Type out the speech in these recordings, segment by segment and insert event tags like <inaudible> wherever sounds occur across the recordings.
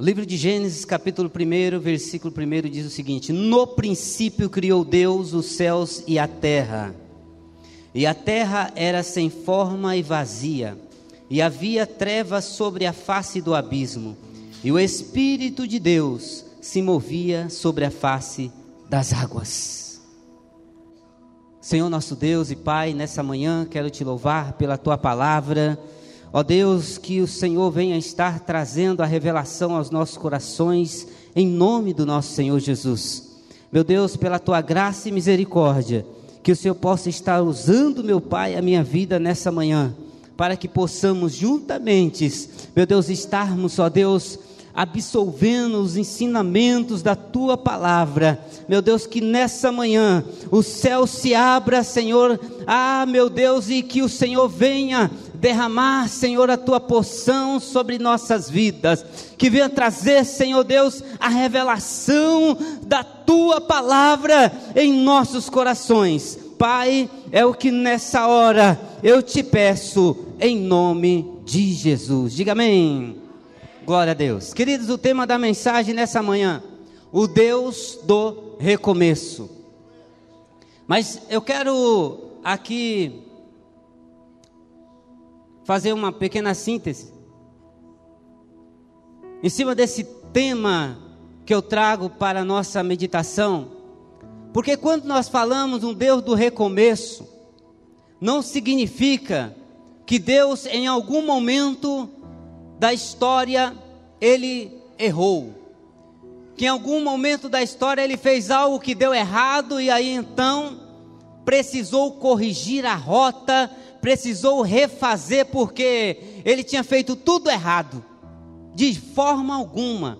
O livro de Gênesis, capítulo 1, versículo 1 diz o seguinte: No princípio criou Deus os céus e a terra. E a terra era sem forma e vazia, e havia trevas sobre a face do abismo, e o Espírito de Deus se movia sobre a face das águas. Senhor nosso Deus e Pai, nessa manhã quero te louvar pela tua palavra Ó Deus, que o Senhor venha estar trazendo a revelação aos nossos corações, em nome do nosso Senhor Jesus. Meu Deus, pela tua graça e misericórdia, que o Senhor possa estar usando, meu Pai, a minha vida nessa manhã, para que possamos juntamente, meu Deus, estarmos, ó Deus, absolvendo os ensinamentos da tua palavra. Meu Deus, que nessa manhã o céu se abra, Senhor. Ah, meu Deus, e que o Senhor venha derramar, Senhor, a tua porção sobre nossas vidas. Que venha trazer, Senhor Deus, a revelação da tua palavra em nossos corações. Pai, é o que nessa hora eu te peço, em nome de Jesus. Diga amém. Glória a Deus. Queridos, o tema da mensagem nessa manhã, o Deus do recomeço. Mas eu quero aqui fazer uma pequena síntese em cima desse tema que eu trago para a nossa meditação. Porque quando nós falamos um Deus do recomeço, não significa que Deus em algum momento da história ele errou. Que em algum momento da história ele fez algo que deu errado e aí então precisou corrigir a rota precisou refazer porque ele tinha feito tudo errado, de forma alguma.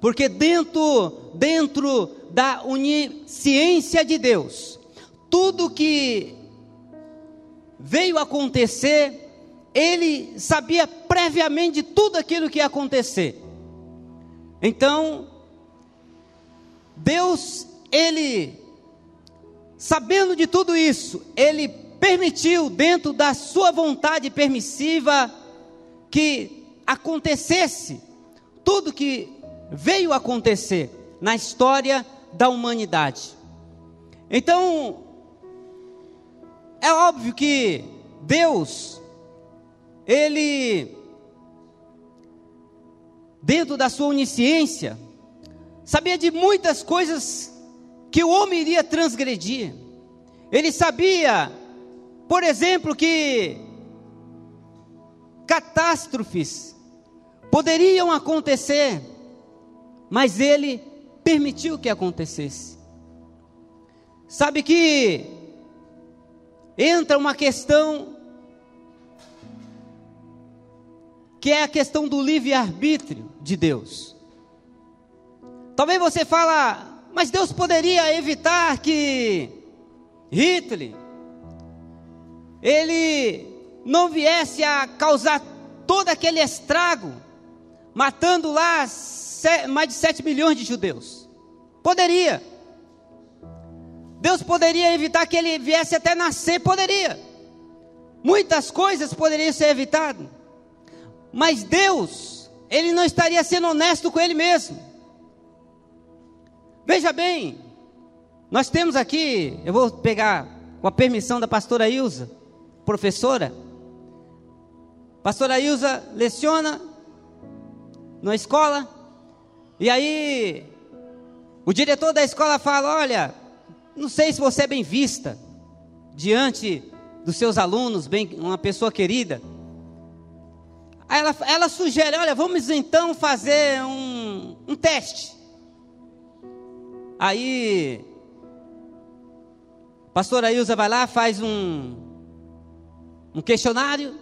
Porque dentro dentro da onisciência de Deus, tudo que veio acontecer, ele sabia previamente tudo aquilo que ia acontecer. Então, Deus, ele sabendo de tudo isso, ele permitiu, dentro da sua vontade permissiva, que acontecesse tudo que veio acontecer na história da humanidade. Então, é óbvio que Deus, Ele, dentro da sua onisciência, sabia de muitas coisas que o homem iria transgredir. Ele sabia por exemplo, que catástrofes poderiam acontecer, mas ele permitiu que acontecesse. Sabe que entra uma questão que é a questão do livre-arbítrio de Deus. Talvez você fala, mas Deus poderia evitar que Hitler ele não viesse a causar todo aquele estrago, matando lá mais de 7 milhões de judeus. Poderia. Deus poderia evitar que ele viesse até nascer, poderia. Muitas coisas poderiam ser evitadas. Mas Deus, ele não estaria sendo honesto com ele mesmo. Veja bem, nós temos aqui, eu vou pegar com a permissão da pastora Ilza, professora. Pastora Ilza leciona na escola. E aí, o diretor da escola fala: Olha, não sei se você é bem vista diante dos seus alunos, bem, uma pessoa querida. Aí ela, ela sugere: Olha, vamos então fazer um, um teste. Aí, pastora Ilza vai lá, faz um, um questionário,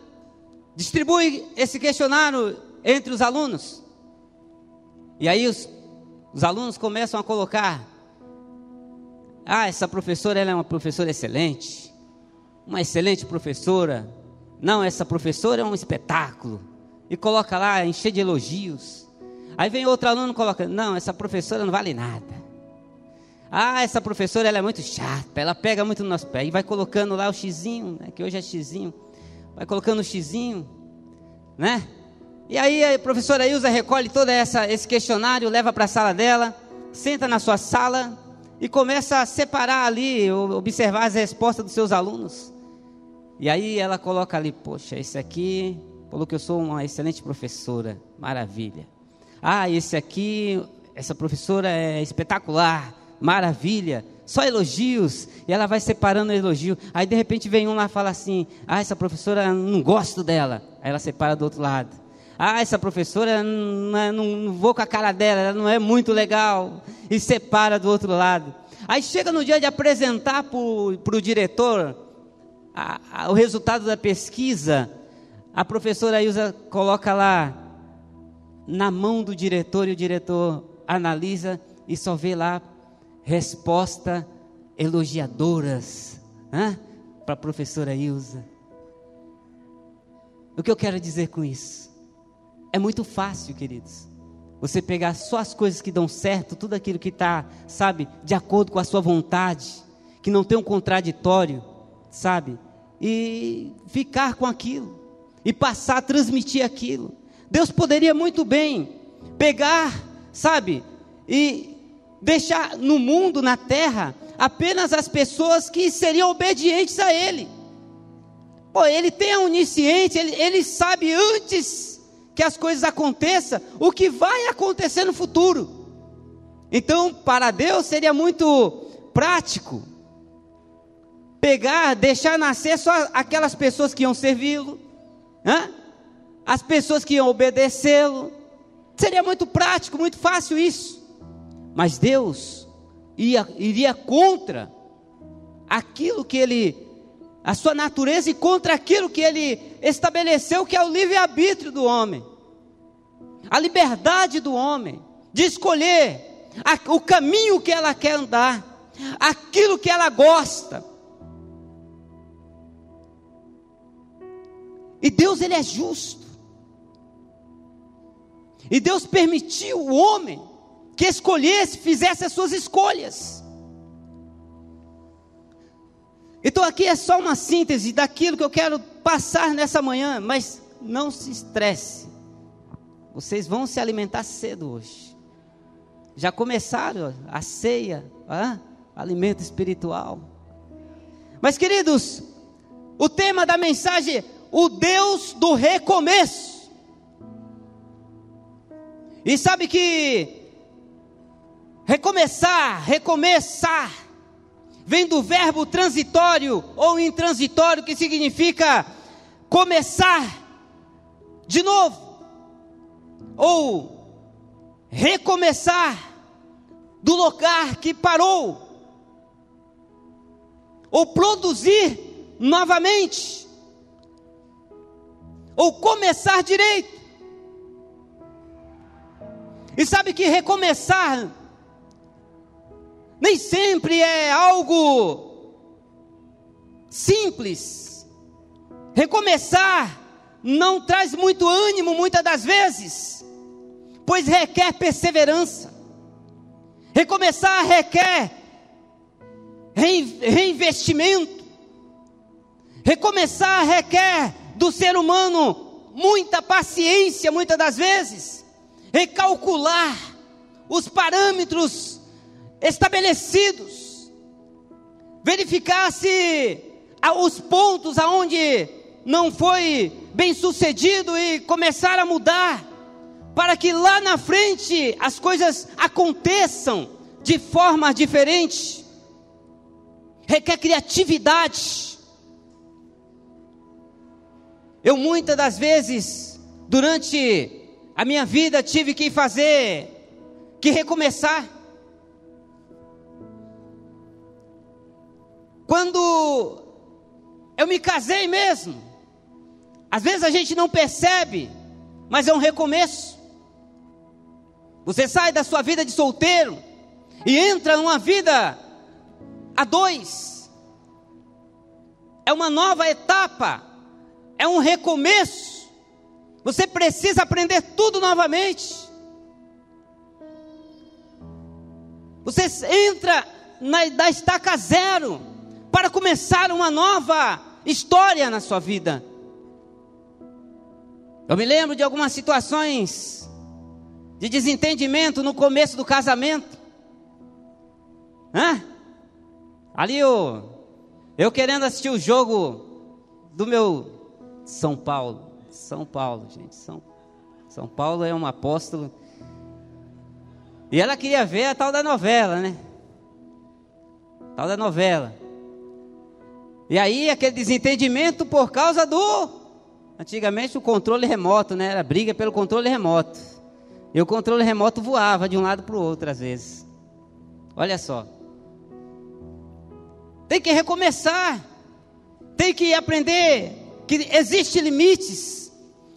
distribui esse questionário entre os alunos. E aí os, os alunos começam a colocar: Ah, essa professora ela é uma professora excelente, uma excelente professora. Não, essa professora é um espetáculo. E coloca lá, encher de elogios. Aí vem outro aluno e coloca: Não, essa professora não vale nada. Ah, essa professora ela é muito chata, ela pega muito no nosso pé. E vai colocando lá o xizinho, né, que hoje é xizinho. Vai colocando o xizinho, né? E aí a professora Ilza recolhe todo essa, esse questionário, leva para a sala dela, senta na sua sala e começa a separar ali, observar as respostas dos seus alunos. E aí ela coloca ali, poxa, esse aqui falou que eu sou uma excelente professora, maravilha. Ah, esse aqui, essa professora é espetacular, maravilha, só elogios. E ela vai separando elogio. Aí de repente vem um lá e fala assim: Ah, essa professora não gosto dela. Aí ela separa do outro lado. Ah, essa professora, não, é, não, não vou com a cara dela, ela não é muito legal. E separa do outro lado. Aí chega no dia de apresentar para o diretor a, a, o resultado da pesquisa. A professora Ilza coloca lá na mão do diretor e o diretor analisa e só vê lá resposta elogiadoras para a professora Ilza. O que eu quero dizer com isso? É muito fácil, queridos. Você pegar só as coisas que dão certo, tudo aquilo que está, sabe, de acordo com a sua vontade, que não tem um contraditório, sabe, e ficar com aquilo, e passar a transmitir aquilo. Deus poderia muito bem pegar, sabe, e deixar no mundo, na terra, apenas as pessoas que seriam obedientes a Ele. Pô, Ele tem a onisciência, Ele, ele sabe antes que as coisas aconteçam, o que vai acontecer no futuro. Então, para Deus seria muito prático pegar, deixar nascer só aquelas pessoas que iam servi-lo, as pessoas que iam obedecê-lo. Seria muito prático, muito fácil isso. Mas Deus ia, iria contra aquilo que ele, a sua natureza e contra aquilo que ele estabeleceu, que é o livre-arbítrio do homem a liberdade do homem de escolher a, o caminho que ela quer andar, aquilo que ela gosta. E Deus ele é justo. E Deus permitiu o homem que escolhesse, fizesse as suas escolhas. Então aqui é só uma síntese daquilo que eu quero passar nessa manhã, mas não se estresse. Vocês vão se alimentar cedo hoje. Já começaram a ceia, alimento espiritual. Mas queridos, o tema da mensagem, o Deus do recomeço. E sabe que recomeçar, recomeçar, vem do verbo transitório ou intransitório, que significa começar de novo ou recomeçar do lugar que parou, ou produzir novamente, ou começar direito. E sabe que recomeçar nem sempre é algo simples. Recomeçar não traz muito ânimo muitas das vezes pois requer perseverança. Recomeçar requer reinvestimento. Recomeçar requer do ser humano muita paciência, muitas das vezes, recalcular os parâmetros estabelecidos, verificar se os pontos aonde não foi bem sucedido e começar a mudar para que lá na frente as coisas aconteçam de forma diferente. Requer criatividade. Eu muitas das vezes, durante a minha vida, tive que fazer, que recomeçar. Quando eu me casei mesmo, às vezes a gente não percebe, mas é um recomeço. Você sai da sua vida de solteiro e entra numa vida a dois. É uma nova etapa, é um recomeço. Você precisa aprender tudo novamente. Você entra na, da estaca zero para começar uma nova história na sua vida. Eu me lembro de algumas situações de desentendimento no começo do casamento. Hã? Ali eu, eu querendo assistir o jogo do meu São Paulo. São Paulo, gente. São, São Paulo é um apóstolo. E ela queria ver a tal da novela, né? Tal da novela. E aí aquele desentendimento por causa do Antigamente o controle remoto, né? Era briga pelo controle remoto. E o controle remoto voava de um lado para o outro às vezes. Olha só. Tem que recomeçar. Tem que aprender que existem limites.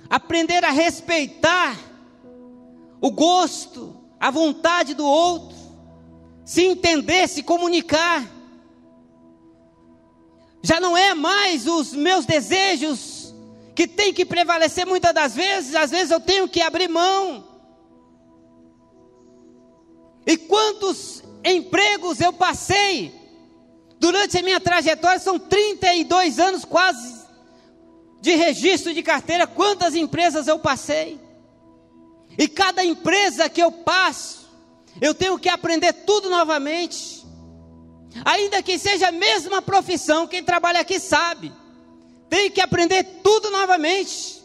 Aprender a respeitar o gosto, a vontade do outro. Se entender, se comunicar. Já não é mais os meus desejos que tem que prevalecer muitas das vezes, às vezes eu tenho que abrir mão. E quantos empregos eu passei durante a minha trajetória, são 32 anos quase de registro de carteira, quantas empresas eu passei. E cada empresa que eu passo, eu tenho que aprender tudo novamente. Ainda que seja a mesma profissão, quem trabalha aqui sabe tem que aprender tudo novamente,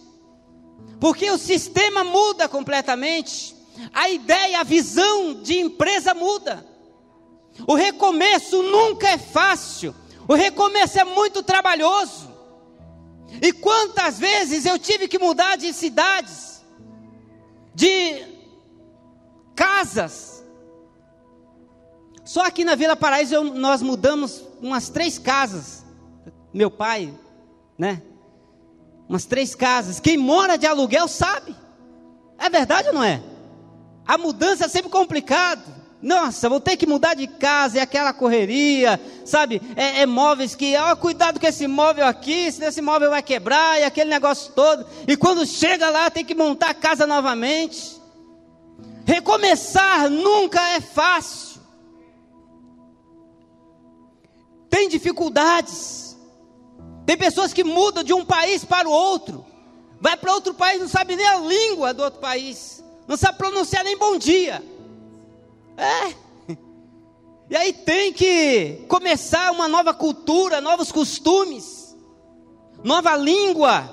porque o sistema muda completamente, a ideia, a visão de empresa muda. O recomeço nunca é fácil, o recomeço é muito trabalhoso. E quantas vezes eu tive que mudar de cidades, de casas. Só aqui na Vila Paraíso eu, nós mudamos umas três casas. Meu pai, né? Umas três casas. Quem mora de aluguel sabe. É verdade ou não é? A mudança é sempre complicado. Nossa, vou ter que mudar de casa, é aquela correria, sabe? É, é móveis que, ó, cuidado com esse móvel aqui, senão esse móvel vai quebrar, e aquele negócio todo. E quando chega lá, tem que montar a casa novamente. Recomeçar nunca é fácil. Tem dificuldades. Tem pessoas que mudam de um país para o outro. Vai para outro país, não sabe nem a língua do outro país. Não sabe pronunciar nem bom dia. É. <laughs> E aí tem que começar uma nova cultura, novos costumes, nova língua.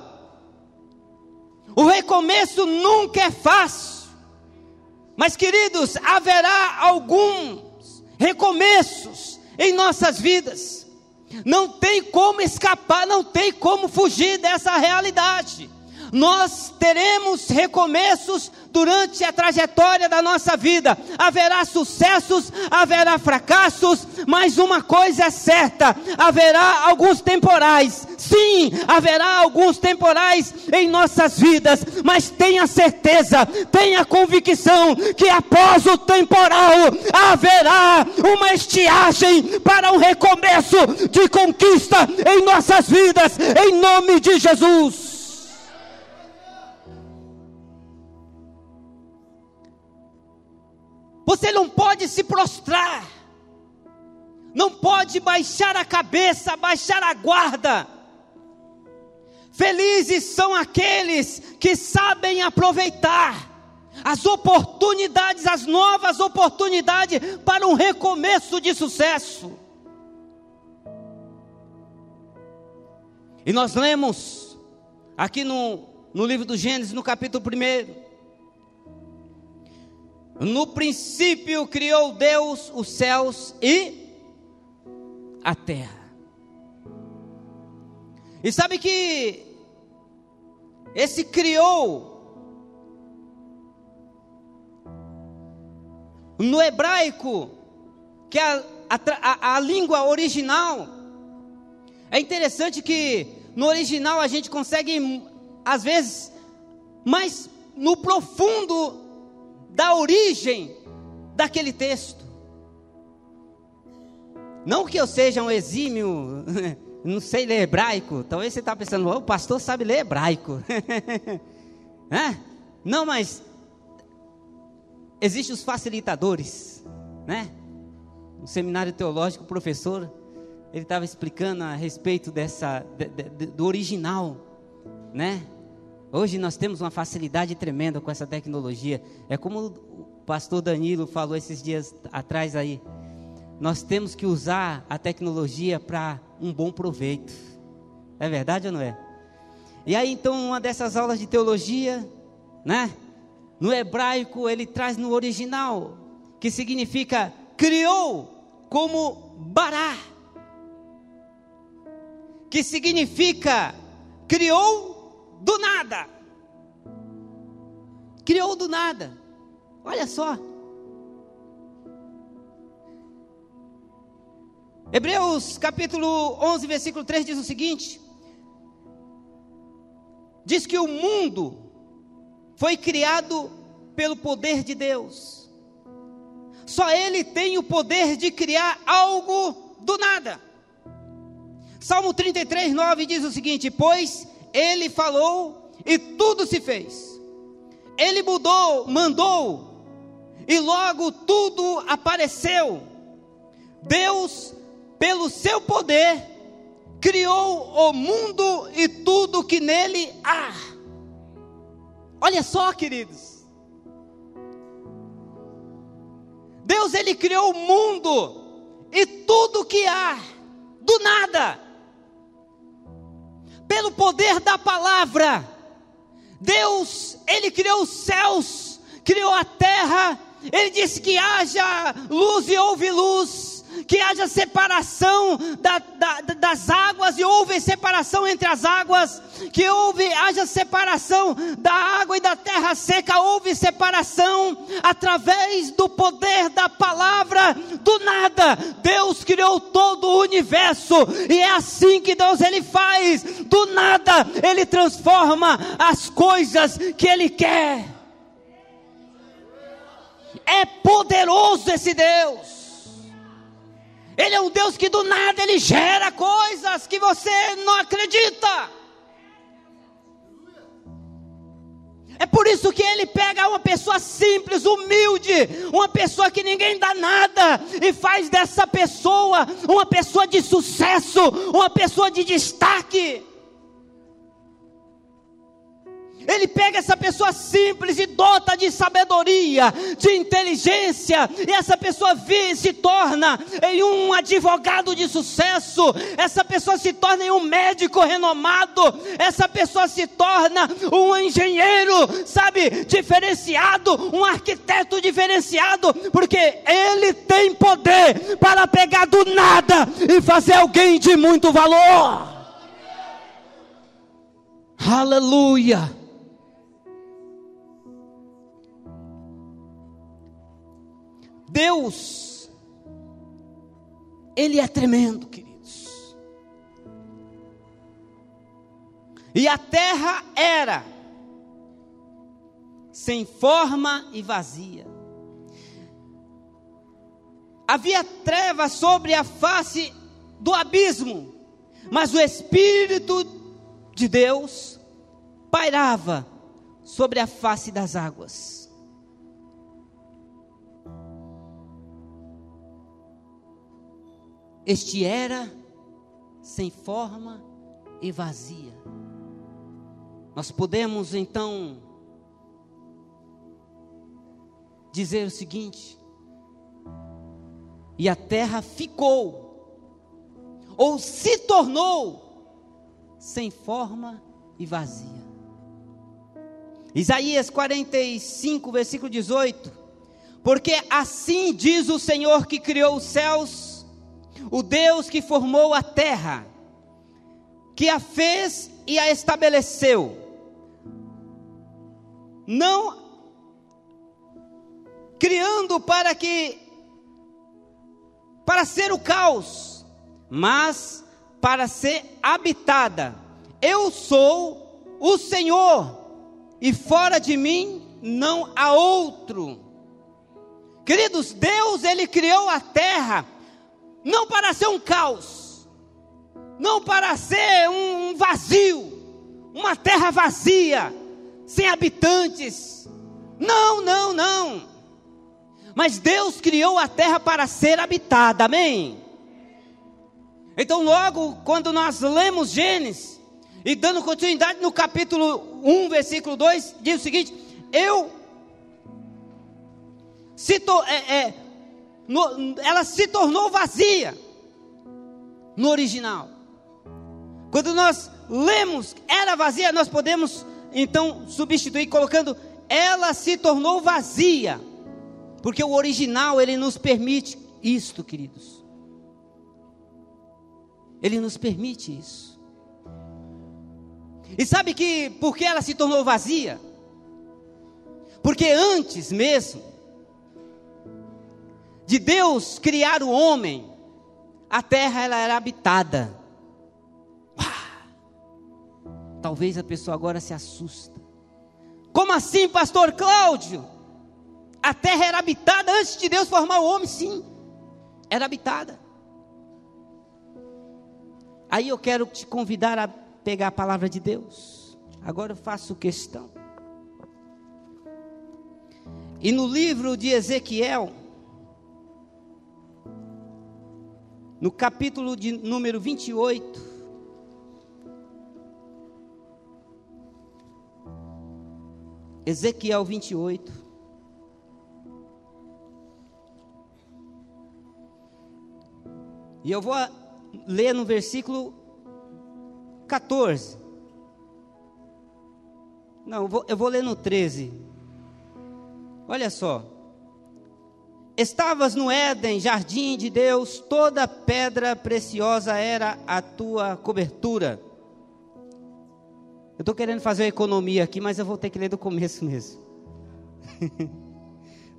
O recomeço nunca é fácil. Mas, queridos, haverá alguns recomeços em nossas vidas. Não tem como escapar, não tem como fugir dessa realidade. Nós teremos recomeços durante a trajetória da nossa vida. Haverá sucessos, haverá fracassos, mas uma coisa é certa: haverá alguns temporais. Sim, haverá alguns temporais em nossas vidas, mas tenha certeza, tenha convicção que após o temporal haverá uma estiagem para um recomeço de conquista em nossas vidas, em nome de Jesus. Você não pode se prostrar, não pode baixar a cabeça, baixar a guarda. Felizes são aqueles que sabem aproveitar as oportunidades, as novas oportunidades para um recomeço de sucesso. E nós lemos aqui no, no livro do Gênesis, no capítulo 1, no princípio criou Deus os céus e a terra. E sabe que esse criou no hebraico, que é a, a, a língua original, é interessante que no original a gente consegue, às vezes, mais no profundo da origem daquele texto. Não que eu seja um exímio, <laughs> não sei ler hebraico. Talvez você está pensando, o pastor sabe ler hebraico. <laughs> é? Não, mas existem os facilitadores, né? No seminário teológico, o professor, ele estava explicando a respeito dessa, de, de, do original, né? Hoje nós temos uma facilidade tremenda com essa tecnologia. É como o pastor Danilo falou esses dias atrás aí. Nós temos que usar a tecnologia para um bom proveito. É verdade ou não é? E aí então uma dessas aulas de teologia, né? No hebraico ele traz no original, que significa criou como bará. Que significa criou do nada. Criou do nada. Olha só. Hebreus capítulo 11, versículo 3 diz o seguinte: Diz que o mundo foi criado pelo poder de Deus. Só Ele tem o poder de criar algo do nada. Salmo 33, 9 diz o seguinte: Pois ele falou e tudo se fez. Ele mudou, mandou e logo tudo apareceu. Deus, pelo seu poder, criou o mundo e tudo que nele há. Olha só, queridos. Deus ele criou o mundo e tudo que há do nada pelo poder da palavra. Deus, Ele criou os céus, criou a terra, Ele disse que haja luz e houve luz que haja separação da, da, das águas e houve separação entre as águas, que houve, haja separação da água e da terra seca, houve separação através do poder da palavra, do nada, Deus criou todo o universo, e é assim que Deus ele faz, do nada, ele transforma as coisas que ele quer. É poderoso esse Deus. Ele é um Deus que do nada ele gera coisas que você não acredita. É por isso que ele pega uma pessoa simples, humilde, uma pessoa que ninguém dá nada, e faz dessa pessoa uma pessoa de sucesso, uma pessoa de destaque. Ele pega essa pessoa simples e dota de sabedoria, de inteligência, e essa pessoa se torna em um advogado de sucesso, essa pessoa se torna em um médico renomado, essa pessoa se torna um engenheiro, sabe, diferenciado, um arquiteto diferenciado, porque ele tem poder para pegar do nada e fazer alguém de muito valor. Aleluia. Deus, Ele é tremendo, queridos. E a terra era sem forma e vazia. Havia trevas sobre a face do abismo, mas o Espírito de Deus pairava sobre a face das águas. Este era sem forma e vazia. Nós podemos então dizer o seguinte: e a terra ficou, ou se tornou, sem forma e vazia. Isaías 45, versículo 18: Porque assim diz o Senhor que criou os céus o Deus que formou a terra, que a fez e a estabeleceu, não criando para que para ser o caos, mas para ser habitada. Eu sou o Senhor, e fora de mim não há outro. Queridos, Deus ele criou a terra não para ser um caos, não para ser um vazio, uma terra vazia, sem habitantes. Não, não, não. Mas Deus criou a terra para ser habitada, amém? Então, logo quando nós lemos Gênesis, E dando continuidade no capítulo 1, versículo 2, diz o seguinte: Eu se to, é, é, no, ela se tornou vazia no original. Quando nós lemos era vazia, nós podemos então substituir colocando ela se tornou vazia. Porque o original ele nos permite isto, queridos. Ele nos permite isso. E sabe que por que ela se tornou vazia? Porque antes mesmo de Deus criar o homem, a terra ela era habitada. Talvez a pessoa agora se assusta. Como assim, pastor Cláudio? A terra era habitada antes de Deus formar o homem, sim. Era habitada. Aí eu quero te convidar a pegar a palavra de Deus. Agora eu faço questão. E no livro de Ezequiel, no capítulo de número 28, Ezequiel 28. E eu vou ler no versículo 14. Não, eu vou, eu vou ler no 13. Olha só. Estavas no Éden, jardim de Deus, toda pedra preciosa era a tua cobertura eu estou querendo fazer economia aqui, mas eu vou ter que ler do começo mesmo. <laughs>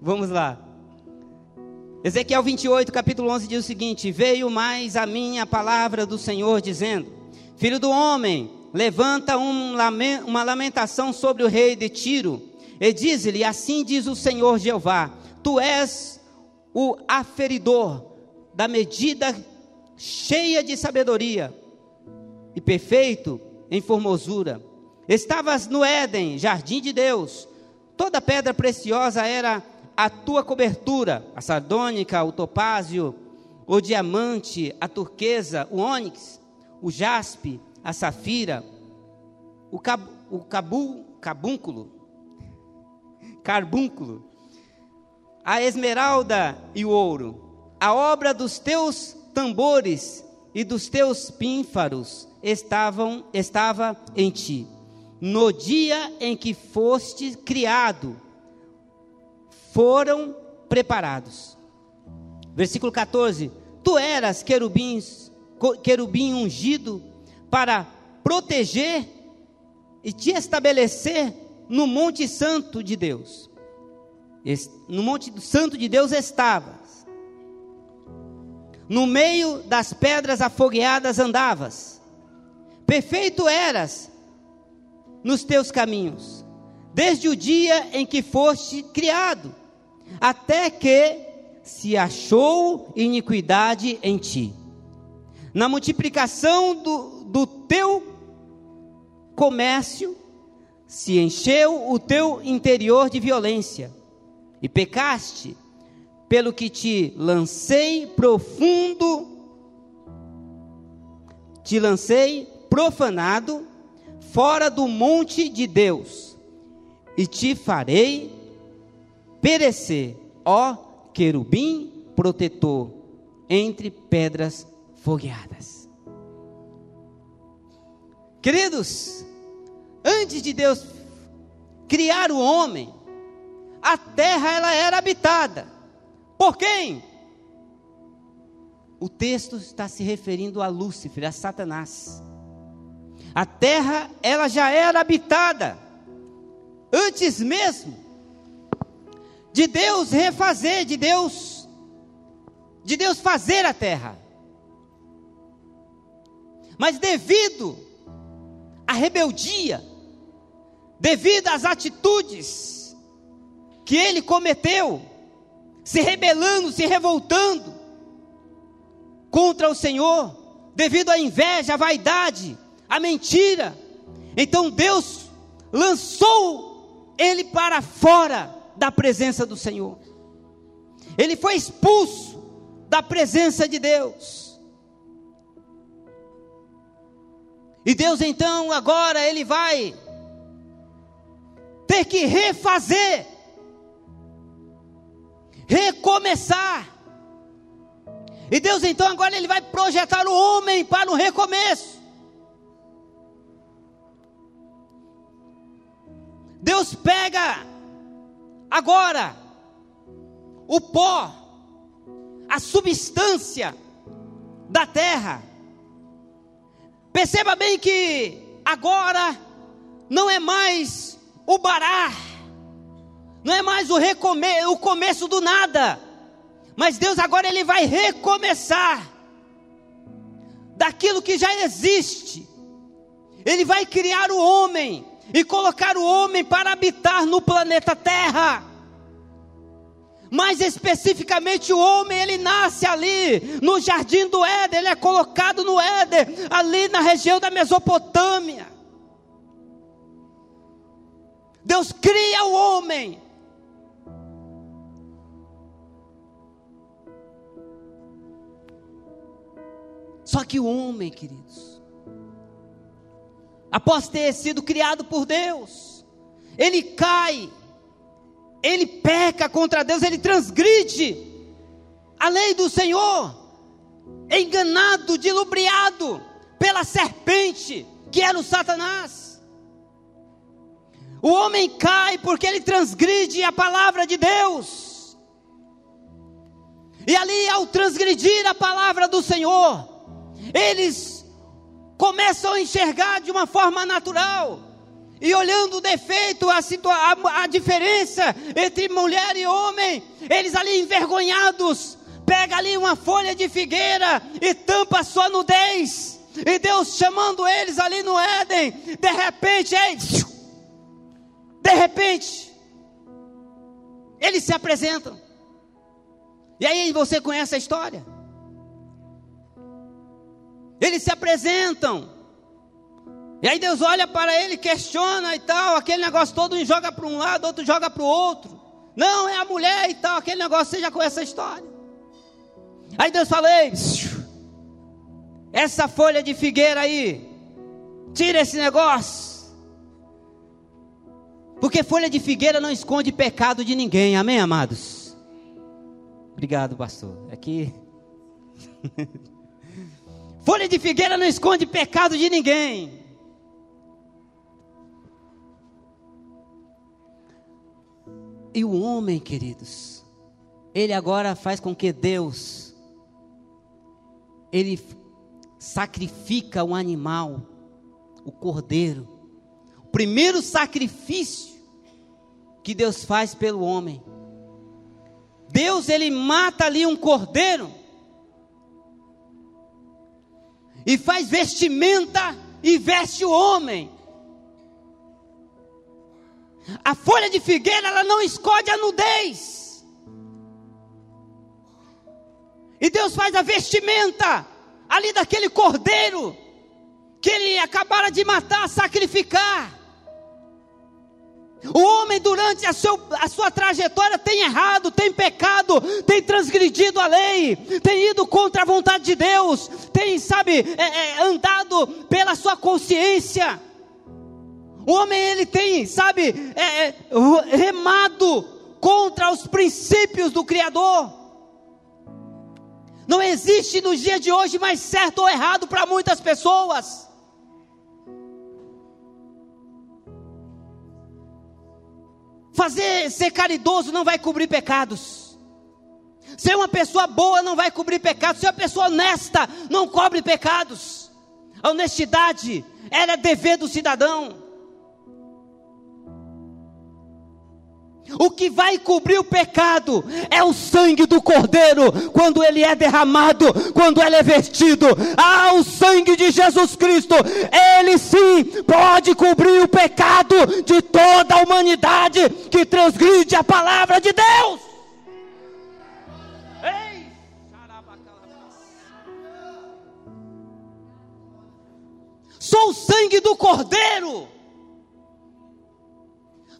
Vamos lá. Ezequiel 28, capítulo 11 diz o seguinte: Veio mais a minha palavra do Senhor, dizendo: Filho do homem, levanta um uma lamentação sobre o rei de Tiro, e diz-lhe: Assim diz o Senhor Jeová: Tu és o aferidor da medida cheia de sabedoria e perfeito em formosura. Estavas no Éden, jardim de Deus. Toda pedra preciosa era a tua cobertura: a sardônica, o topázio, o diamante, a turquesa, o ônix, o jaspe, a safira, o, cab, o cabu, cabúnculo, carbúnculo, a esmeralda e o ouro. A obra dos teus tambores e dos teus pínfaros estavam estava em ti. No dia em que foste criado, foram preparados. Versículo 14: Tu eras querubins, querubim ungido para proteger e te estabelecer no monte santo de Deus. No monte santo de Deus estavas. No meio das pedras afogueadas andavas Perfeito eras nos teus caminhos, desde o dia em que foste criado, até que se achou iniquidade em ti. Na multiplicação do, do teu comércio, se encheu o teu interior de violência, e pecaste, pelo que te lancei profundo, te lancei profanado fora do monte de Deus, e te farei perecer, ó querubim protetor, entre pedras fogueadas. Queridos, antes de Deus criar o homem, a terra ela era habitada. Por quem? O texto está se referindo a Lúcifer, a Satanás. A terra, ela já era habitada. Antes mesmo de Deus refazer, de Deus de Deus fazer a terra. Mas devido à rebeldia, devido às atitudes que ele cometeu, se rebelando, se revoltando contra o Senhor, devido à inveja, à vaidade, a mentira. Então Deus lançou ele para fora da presença do Senhor. Ele foi expulso da presença de Deus. E Deus então agora ele vai ter que refazer, recomeçar. E Deus então agora ele vai projetar o homem para o recomeço. Deus pega agora o pó, a substância da terra. Perceba bem que agora não é mais o barar, não é mais o, recome, o começo do nada, mas Deus agora ele vai recomeçar daquilo que já existe. Ele vai criar o homem e colocar o homem para habitar no planeta Terra. Mais especificamente, o homem ele nasce ali no jardim do Éden, ele é colocado no Éden, ali na região da Mesopotâmia. Deus cria o homem. Só que o homem, queridos, após ter sido criado por Deus, ele cai, ele peca contra Deus, ele transgride a lei do Senhor, enganado, dilubriado pela serpente, que era o Satanás. O homem cai porque ele transgride a palavra de Deus. E ali, ao transgredir a palavra do Senhor, eles começam a enxergar de uma forma natural. E olhando o defeito, a, a, a diferença entre mulher e homem, eles ali envergonhados, pega ali uma folha de figueira e tampa a sua nudez. E Deus chamando eles ali no Éden, de repente, ei, de repente, eles se apresentam. E aí você conhece a história. Eles se apresentam. E aí Deus olha para ele, questiona e tal, aquele negócio todo, um joga para um lado, outro joga para o outro. Não, é a mulher e tal, aquele negócio, você já conhece a história. Aí Deus fala, Ei, essa folha de figueira aí, tira esse negócio. Porque folha de figueira não esconde pecado de ninguém, amém, amados? Obrigado, pastor. Aqui. <laughs> folha de figueira não esconde pecado de ninguém. E o homem, queridos, ele agora faz com que Deus, ele sacrifica um animal, o cordeiro, o primeiro sacrifício que Deus faz pelo homem. Deus ele mata ali um cordeiro e faz vestimenta e veste o homem. A folha de figueira ela não esconde a nudez. E Deus faz a vestimenta ali daquele cordeiro que ele acabara de matar, sacrificar. O homem, durante a, seu, a, sua trajetória, tem errado, tem pecado, tem transgredido a lei, tem ido contra a vontade de Deus, tem, sabe, é, é, andado pela sua consciência. O homem, ele tem, sabe, é, é remado contra os princípios do Criador. Não existe nos dias de hoje mais certo ou errado para muitas pessoas. Fazer ser caridoso não vai cobrir pecados. Ser uma pessoa boa não vai cobrir pecados. Ser uma pessoa honesta não cobre pecados. A honestidade era dever do cidadão. O que vai cobrir o pecado é o sangue do Cordeiro, quando ele é derramado, quando ele é vestido. Ah, o sangue de Jesus Cristo, ele sim pode cobrir o pecado de toda a humanidade que transgride a palavra de Deus. Sou o sangue do Cordeiro.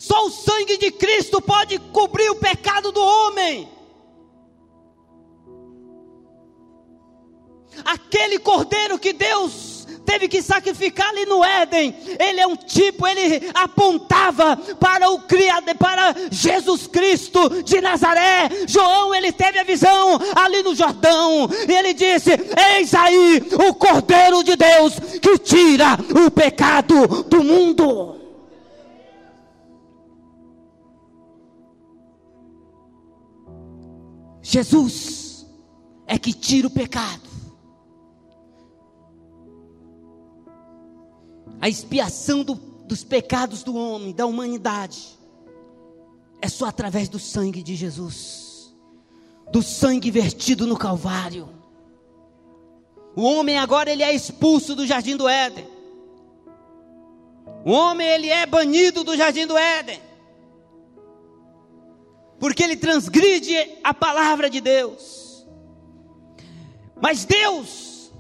Só o sangue de Cristo pode cobrir o pecado do homem. Aquele cordeiro que Deus teve que sacrificar ali no Éden. Ele é um tipo, ele apontava para o criado, para Jesus Cristo de Nazaré. João, ele teve a visão ali no Jordão, e ele disse: Eis aí o Cordeiro de Deus que tira o pecado do mundo. Jesus é que tira o pecado. A expiação do, dos pecados do homem, da humanidade, é só através do sangue de Jesus, do sangue vertido no Calvário. O homem agora ele é expulso do jardim do Éden. O homem ele é banido do jardim do Éden porque ele transgride a palavra de Deus. Mas Deus,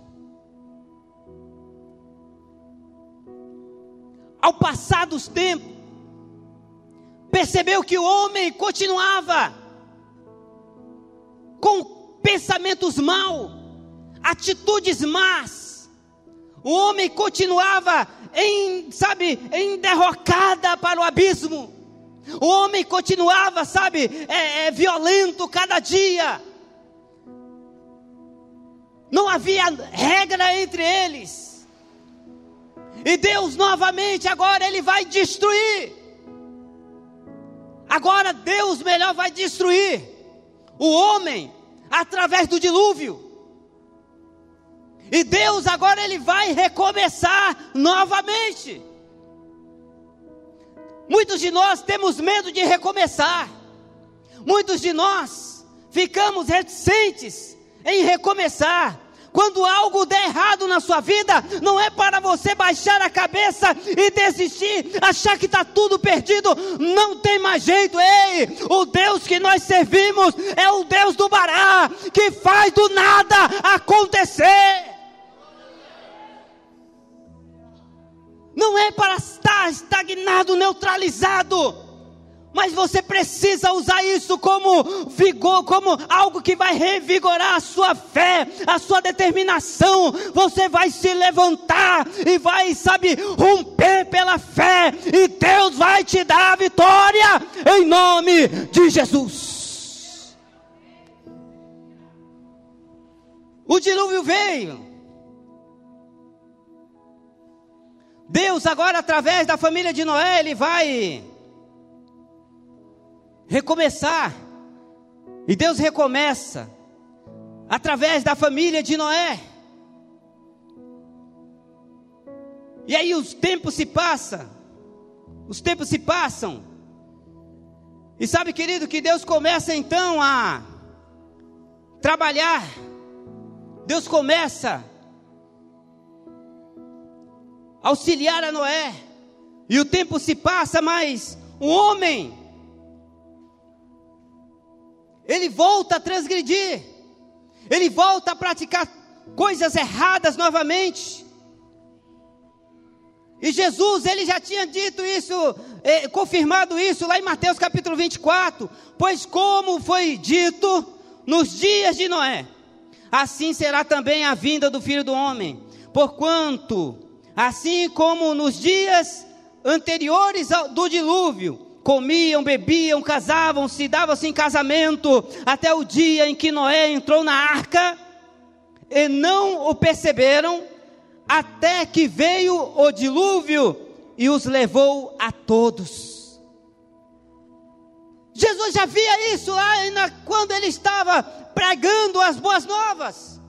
ao passar dos tempos, percebeu que o homem continuava com pensamentos maus, atitudes más. O homem continuava em, sabe, em derrocada para o abismo. O homem continuava, sabe, é, é, violento cada dia. Não havia regra entre eles. E Deus novamente agora ele vai destruir. Agora Deus melhor vai destruir o homem através do dilúvio. E Deus agora ele vai recomeçar novamente. Muitos de nós temos medo de recomeçar. Muitos de nós ficamos reticentes em recomeçar. Quando algo der errado na sua vida, não é para você baixar a cabeça e desistir, achar que está tudo perdido, não tem mais jeito. Ei, o Deus que nós servimos é o Deus do Bará, que faz do nada acontecer. Não é para estar estagnado, neutralizado. Mas você precisa usar isso como vigor, como algo que vai revigorar a sua fé, a sua determinação. Você vai se levantar e vai, sabe, romper pela fé, e Deus vai te dar a vitória em nome de Jesus. O dilúvio veio Deus agora através da família de Noé, ele vai recomeçar. E Deus recomeça através da família de Noé. E aí os tempos se passam. Os tempos se passam. E sabe, querido, que Deus começa então a trabalhar. Deus começa auxiliar a Noé. E o tempo se passa, mas o homem, ele volta a transgredir, ele volta a praticar coisas erradas novamente. E Jesus, ele já tinha dito isso, eh, confirmado isso lá em Mateus capítulo 24. Pois, como foi dito nos dias de Noé, assim será também a vinda do filho do homem. Porquanto Assim como nos dias anteriores ao, do dilúvio, comiam, bebiam, casavam, se davam-se em casamento, até o dia em que Noé entrou na arca, e não o perceberam, até que veio o dilúvio e os levou a todos. Jesus já via isso lá quando ele estava pregando as boas novas.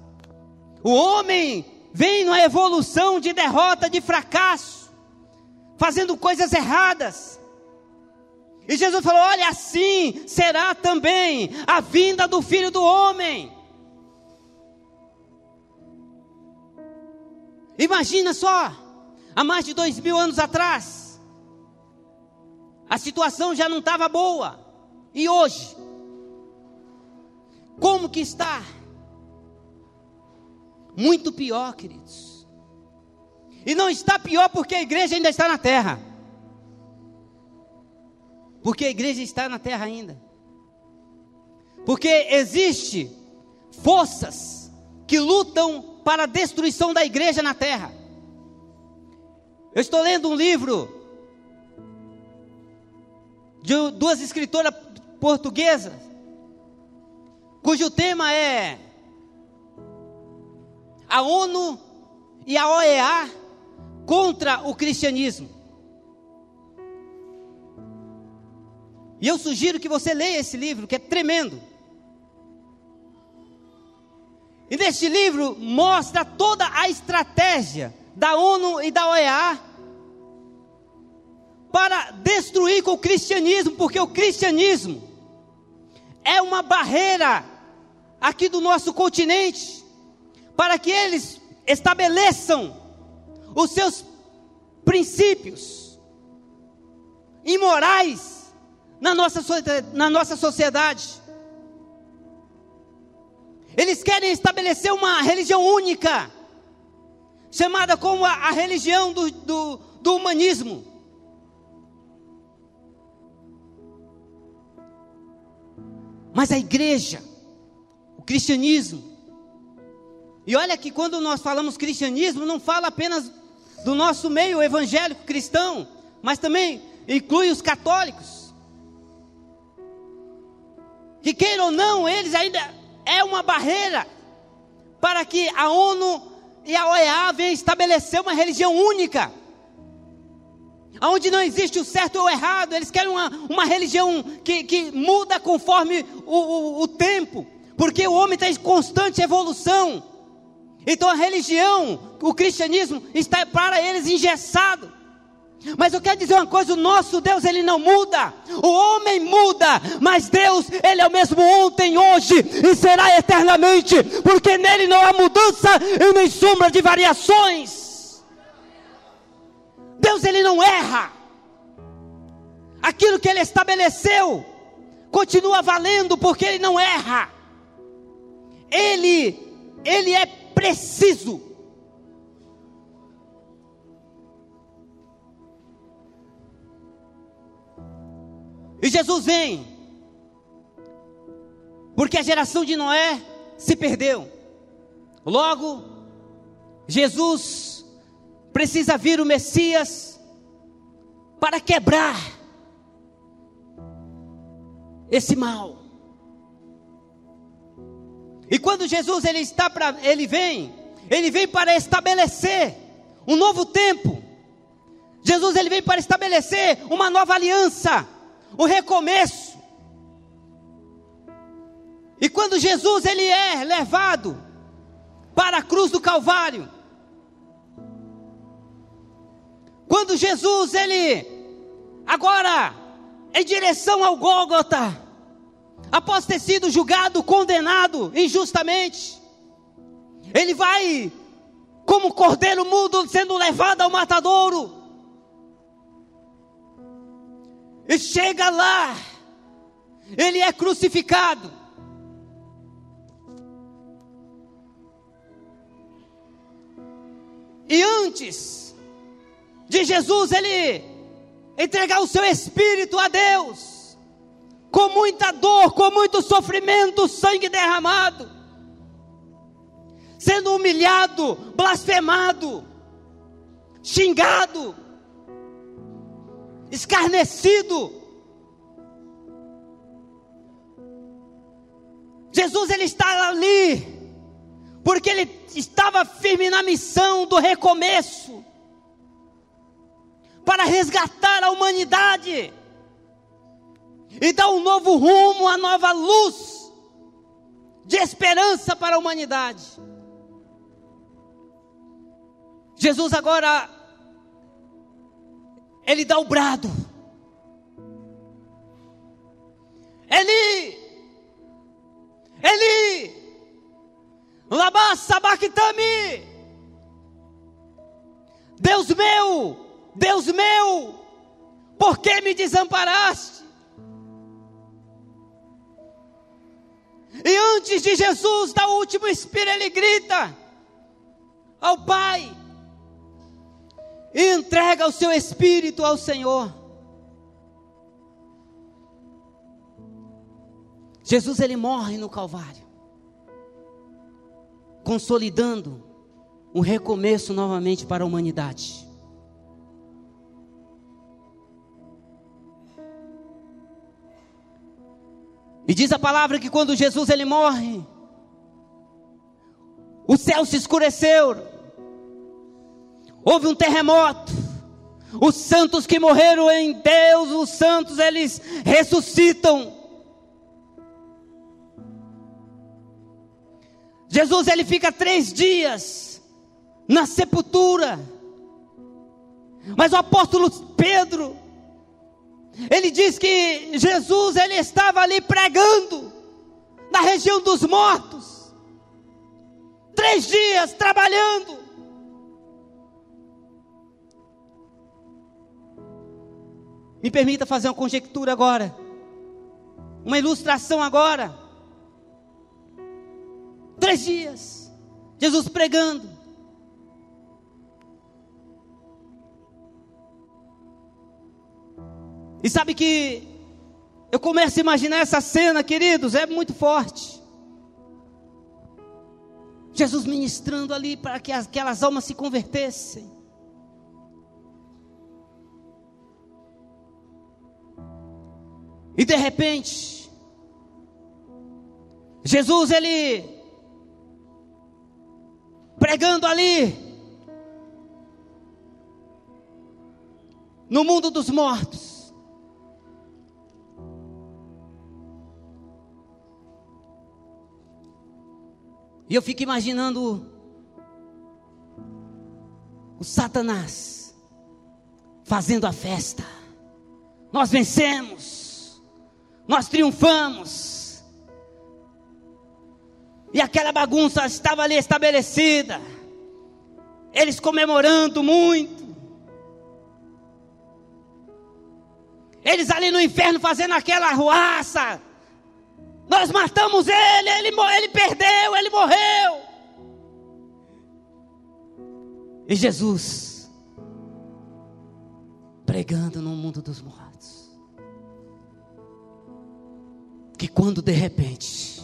O homem vem numa evolução de derrota, de fracasso, fazendo coisas erradas. E Jesus falou: Olha, assim será também a vinda do filho do homem. Imagina só, há mais de dois mil anos atrás, a situação já não estava boa. E hoje, como que está? Muito pior, queridos. E não está pior porque a igreja ainda está na terra. Porque a igreja está na terra ainda. Porque existe forças que lutam para a destruição da igreja na terra. Eu estou lendo um livro de duas escritoras portuguesas, cujo tema é a ONU e a OEA contra o cristianismo. E eu sugiro que você leia esse livro, que é tremendo. E neste livro mostra toda a estratégia da ONU e da OEA para destruir com o cristianismo, porque o cristianismo é uma barreira aqui do nosso continente para que eles estabeleçam os seus princípios imorais na nossa, na nossa sociedade. Eles querem estabelecer uma religião única, chamada como a, a religião do, do, do humanismo. Mas a igreja, o cristianismo, e olha que quando nós falamos cristianismo, não fala apenas do nosso meio evangélico cristão, mas também inclui os católicos. Que queiram ou não, eles ainda é uma barreira para que a ONU e a OEA venham estabelecer uma religião única. Onde não existe o certo ou o errado, eles querem uma, uma religião que, que muda conforme o, o, o tempo, porque o homem está em constante evolução. Então a religião, o cristianismo, está para eles engessado. Mas eu quero dizer uma coisa: o nosso Deus ele não muda, o homem muda, mas Deus ele é o mesmo ontem, hoje e será eternamente, porque nele não há mudança e nem sombra de variações. Deus ele não erra, aquilo que ele estabeleceu continua valendo, porque ele não erra, ele, ele é preciso. E Jesus vem, porque a geração de Noé se perdeu. Logo, Jesus precisa vir o Messias para quebrar esse mal. E quando Jesus ele está para ele vem, ele vem para estabelecer um novo tempo. Jesus ele vem para estabelecer uma nova aliança o recomeço. E quando Jesus ele é levado para a cruz do Calvário, quando Jesus ele agora em direção ao Gólgota, após ter sido julgado, condenado injustamente, ele vai como cordeiro mudo sendo levado ao matadouro. E chega lá, ele é crucificado. E antes de Jesus ele entregar o seu espírito a Deus, com muita dor, com muito sofrimento, sangue derramado, sendo humilhado, blasfemado, xingado, escarnecido. Jesus ele está ali porque ele estava firme na missão do recomeço para resgatar a humanidade e dar um novo rumo, uma nova luz de esperança para a humanidade. Jesus agora ele dá o brado. Eli, Eli, Labá Sabachthami, Deus meu, Deus meu, por que me desamparaste? E antes de Jesus dar o último espírito, ele grita ao Pai: e entrega o seu espírito ao Senhor. Jesus ele morre no Calvário, consolidando um recomeço novamente para a humanidade. E diz a palavra que quando Jesus ele morre, o céu se escureceu, houve um terremoto, os santos que morreram em Deus, os santos eles ressuscitam. Jesus ele fica três dias na sepultura, mas o apóstolo Pedro ele diz que Jesus ele estava ali pregando na região dos mortos, três dias trabalhando. Me permita fazer uma conjectura agora, uma ilustração agora. Três dias, Jesus pregando. E sabe que eu começo a imaginar essa cena, queridos, é muito forte. Jesus ministrando ali para que aquelas almas se convertessem. E de repente, Jesus ele pregando ali no mundo dos mortos. E eu fico imaginando o Satanás fazendo a festa. Nós vencemos, nós triunfamos. E aquela bagunça estava ali estabelecida. Eles comemorando muito. Eles ali no inferno fazendo aquela ruaça, nós matamos ele, ele, ele perdeu, ele morreu. E Jesus pregando no mundo dos mortos. Que quando de repente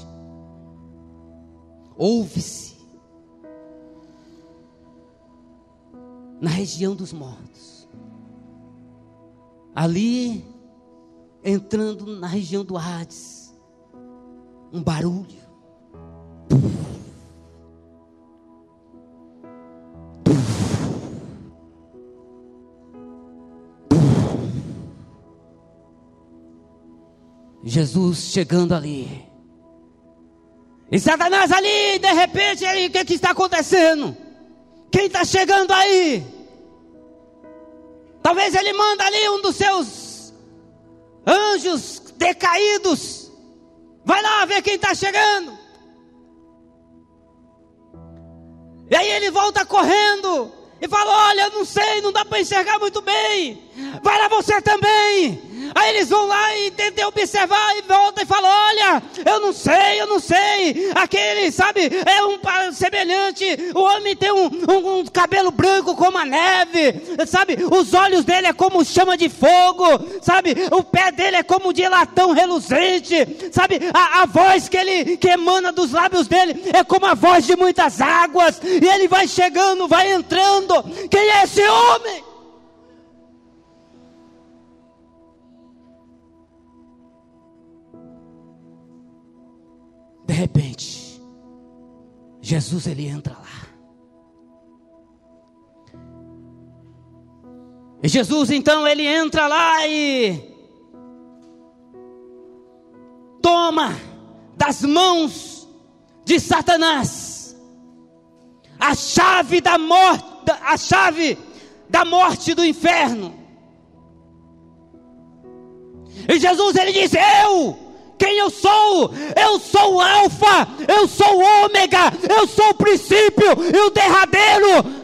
ouve-se na região dos mortos, ali entrando na região do Hades, um barulho. Jesus chegando ali. E Satanás ali, de repente, o que, que está acontecendo? Quem está chegando aí? Talvez ele manda ali um dos seus anjos decaídos Vai lá ver quem está chegando. E aí ele volta correndo e fala: Olha, não sei, não dá para enxergar muito bem. Vai lá você também. Aí eles vão lá e tentam observar e volta e fala: Olha, eu não sei, eu não sei. Aquele, sabe, é um semelhante. O homem tem um, um, um, cabelo branco como a neve, sabe? Os olhos dele é como chama de fogo, sabe? O pé dele é como de latão reluzente, sabe? A, a voz que ele que emana dos lábios dele é como a voz de muitas águas. E ele vai chegando, vai entrando. Quem é esse homem? Repente, Jesus ele entra lá. E Jesus então ele entra lá e toma das mãos de Satanás a chave da morte, a chave da morte do inferno. E Jesus ele diz: Eu quem eu sou. Eu sou o Alfa, eu sou o Ômega, eu sou o princípio e o derradeiro.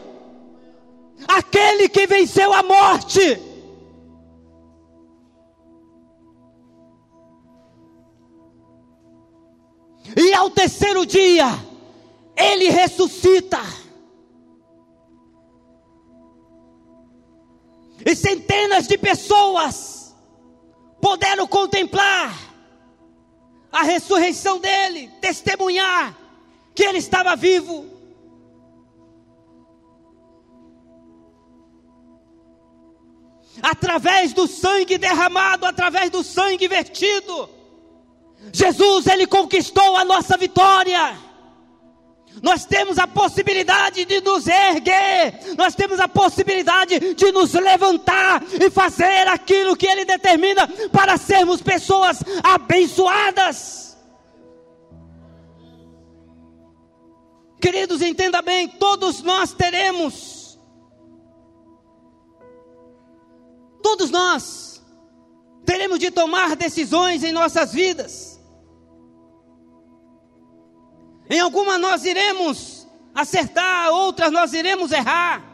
Aquele que venceu a morte. E ao terceiro dia, ele ressuscita. E centenas de pessoas puderam contemplar a ressurreição dele, testemunhar que ele estava vivo. Através do sangue derramado, através do sangue vertido, Jesus, ele conquistou a nossa vitória. Nós temos a possibilidade de nos erguer, nós temos a possibilidade de nos levantar e fazer aquilo que Ele determina para sermos pessoas abençoadas. Queridos, entenda bem: todos nós teremos, todos nós teremos de tomar decisões em nossas vidas. Em alguma nós iremos acertar, outras nós iremos errar.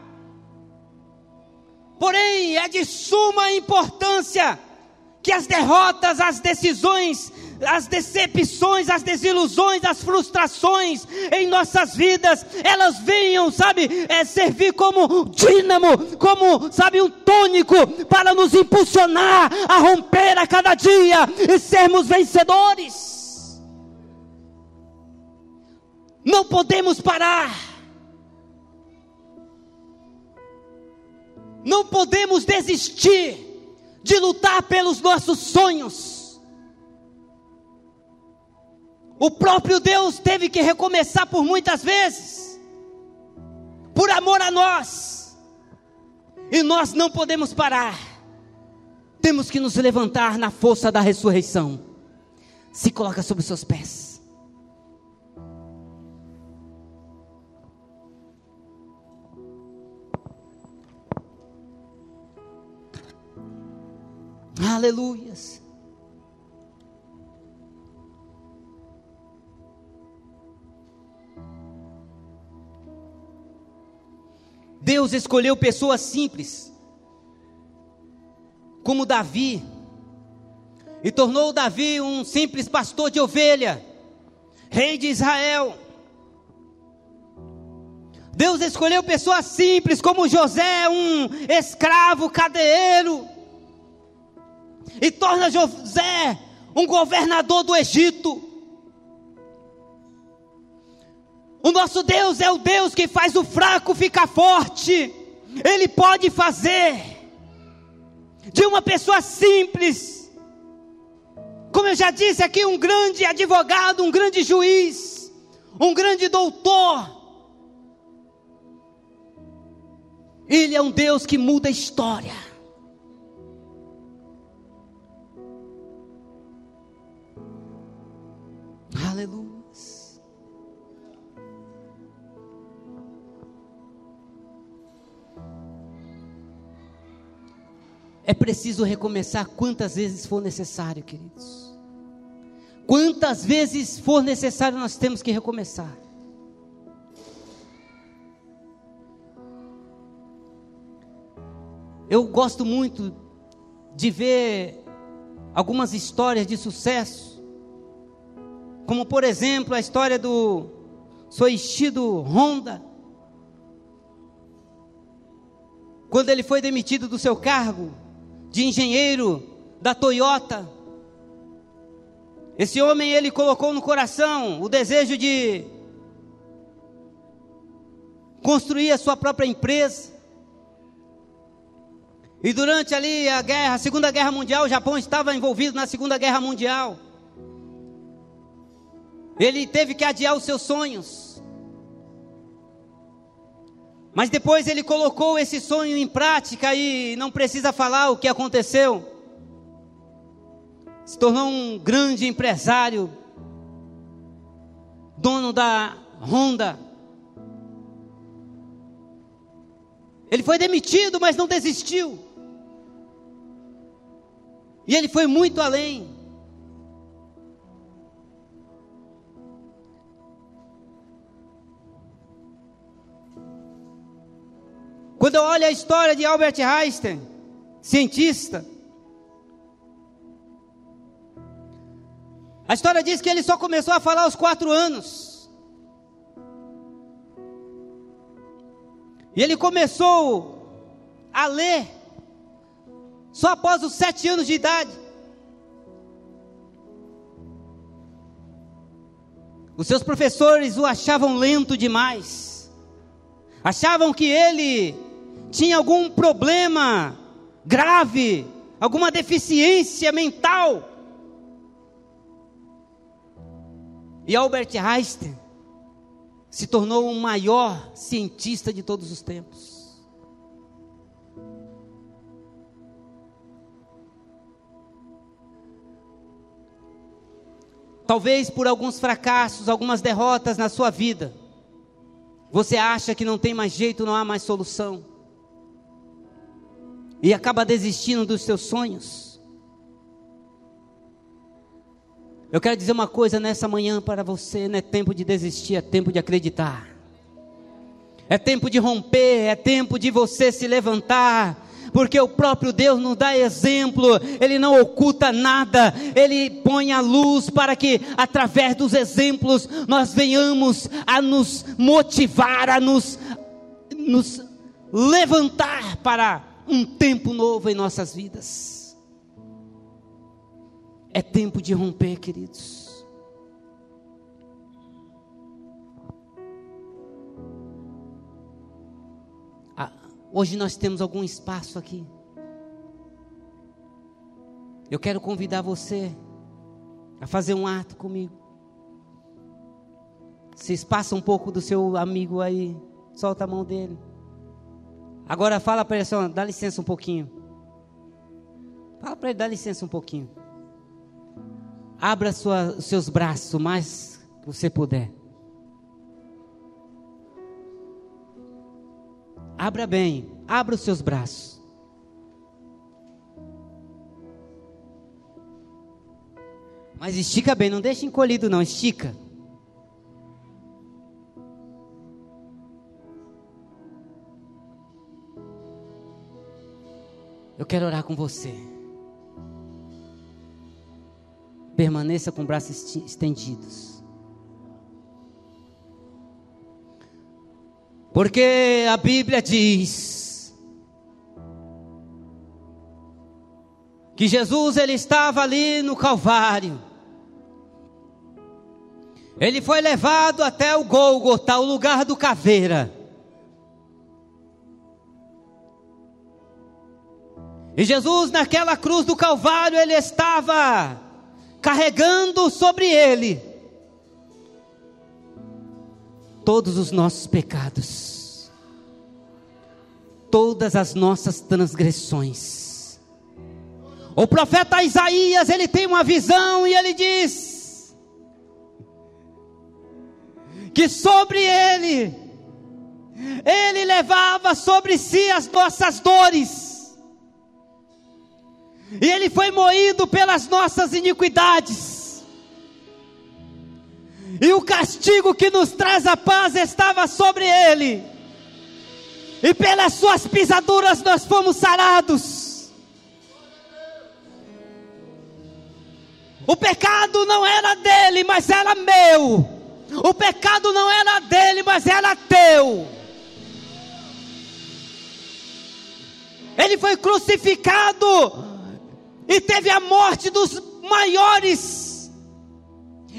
Porém, é de suma importância que as derrotas, as decisões, as decepções, as desilusões, as frustrações em nossas vidas, elas venham, sabe, é, servir como dínamo, como, sabe, um tônico para nos impulsionar a romper a cada dia e sermos vencedores. Não podemos parar. Não podemos desistir de lutar pelos nossos sonhos. O próprio Deus teve que recomeçar por muitas vezes, por amor a nós, e nós não podemos parar, temos que nos levantar na força da ressurreição. Se coloca sobre os seus pés. Aleluias. Deus escolheu pessoas simples, como Davi, e tornou Davi um simples pastor de ovelha, rei de Israel. Deus escolheu pessoas simples, como José, um escravo cadeiro e torna José um governador do Egito. O nosso Deus é o Deus que faz o fraco ficar forte. Ele pode fazer de uma pessoa simples, como eu já disse aqui, um grande advogado, um grande juiz, um grande doutor. Ele é um Deus que muda a história. Aleluia. É preciso recomeçar quantas vezes for necessário, queridos. Quantas vezes for necessário, nós temos que recomeçar. Eu gosto muito de ver algumas histórias de sucesso como por exemplo a história do Soichido Honda. Quando ele foi demitido do seu cargo de engenheiro da Toyota, esse homem ele colocou no coração o desejo de construir a sua própria empresa. E durante ali a guerra, a Segunda Guerra Mundial, o Japão estava envolvido na Segunda Guerra Mundial. Ele teve que adiar os seus sonhos. Mas depois ele colocou esse sonho em prática e não precisa falar o que aconteceu. Se tornou um grande empresário, dono da Honda. Ele foi demitido, mas não desistiu. E ele foi muito além. Quando eu olho a história de Albert Einstein, cientista, a história diz que ele só começou a falar aos quatro anos. E ele começou a ler só após os sete anos de idade. Os seus professores o achavam lento demais, achavam que ele tinha algum problema grave, alguma deficiência mental. E Albert Einstein se tornou o maior cientista de todos os tempos. Talvez por alguns fracassos, algumas derrotas na sua vida, você acha que não tem mais jeito, não há mais solução, e acaba desistindo dos seus sonhos. Eu quero dizer uma coisa nessa manhã para você: não é tempo de desistir, é tempo de acreditar. É tempo de romper, é tempo de você se levantar, porque o próprio Deus nos dá exemplo, Ele não oculta nada, Ele põe a luz para que, através dos exemplos, nós venhamos a nos motivar, a nos, nos levantar para um tempo novo em nossas vidas. É tempo de romper, queridos. Hoje nós temos algum espaço aqui. Eu quero convidar você a fazer um ato comigo. Se espaça um pouco do seu amigo aí, solta a mão dele. Agora fala para ele assim, dá licença um pouquinho. Fala para ele, dá licença um pouquinho. Abra sua, seus braços o mais que você puder. Abra bem, abra os seus braços. Mas estica bem, não deixe encolhido não, estica. Eu quero orar com você. Permaneça com braços estendidos. Porque a Bíblia diz que Jesus ele estava ali no Calvário. Ele foi levado até o Gólgota, o lugar do caveira. E Jesus naquela cruz do Calvário, ele estava carregando sobre ele todos os nossos pecados, todas as nossas transgressões. O profeta Isaías, ele tem uma visão e ele diz que sobre ele ele levava sobre si as nossas dores. E ele foi moído pelas nossas iniquidades e o castigo que nos traz a paz estava sobre ele, e pelas suas pisaduras nós fomos sarados. O pecado não era dele, mas era meu. O pecado não era dele, mas era teu. Ele foi crucificado e teve a morte dos maiores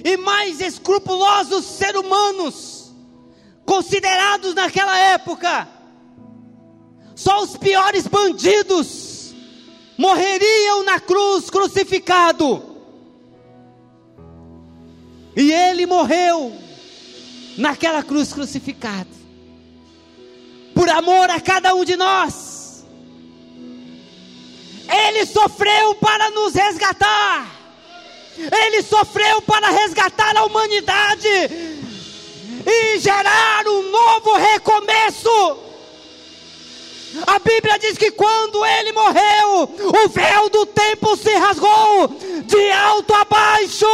e mais escrupulosos seres humanos considerados naquela época. Só os piores bandidos morreriam na cruz crucificado. E ele morreu naquela cruz crucificado. Por amor a cada um de nós. Ele sofreu para nos resgatar. Ele sofreu para resgatar a humanidade e gerar um novo recomeço. A Bíblia diz que quando ele morreu, o véu do templo se rasgou de alto a baixo.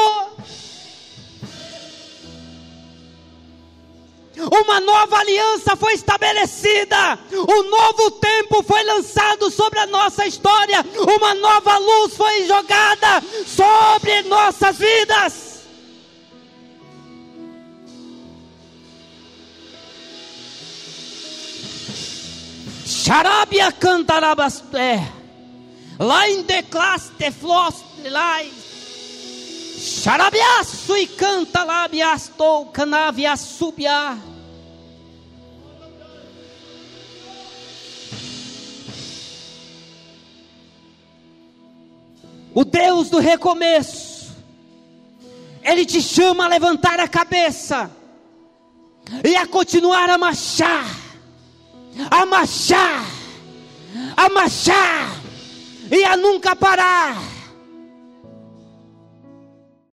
Uma nova aliança foi estabelecida, um novo tempo foi lançado sobre a nossa história, uma nova luz foi jogada sobre nossas vidas. Charabia cantarabasté, lá em declaste floste. Xarabiaço e canta labiastou canavia O Deus do recomeço, Ele te chama a levantar a cabeça e a continuar a marchar, a marchar, a marchar e a nunca parar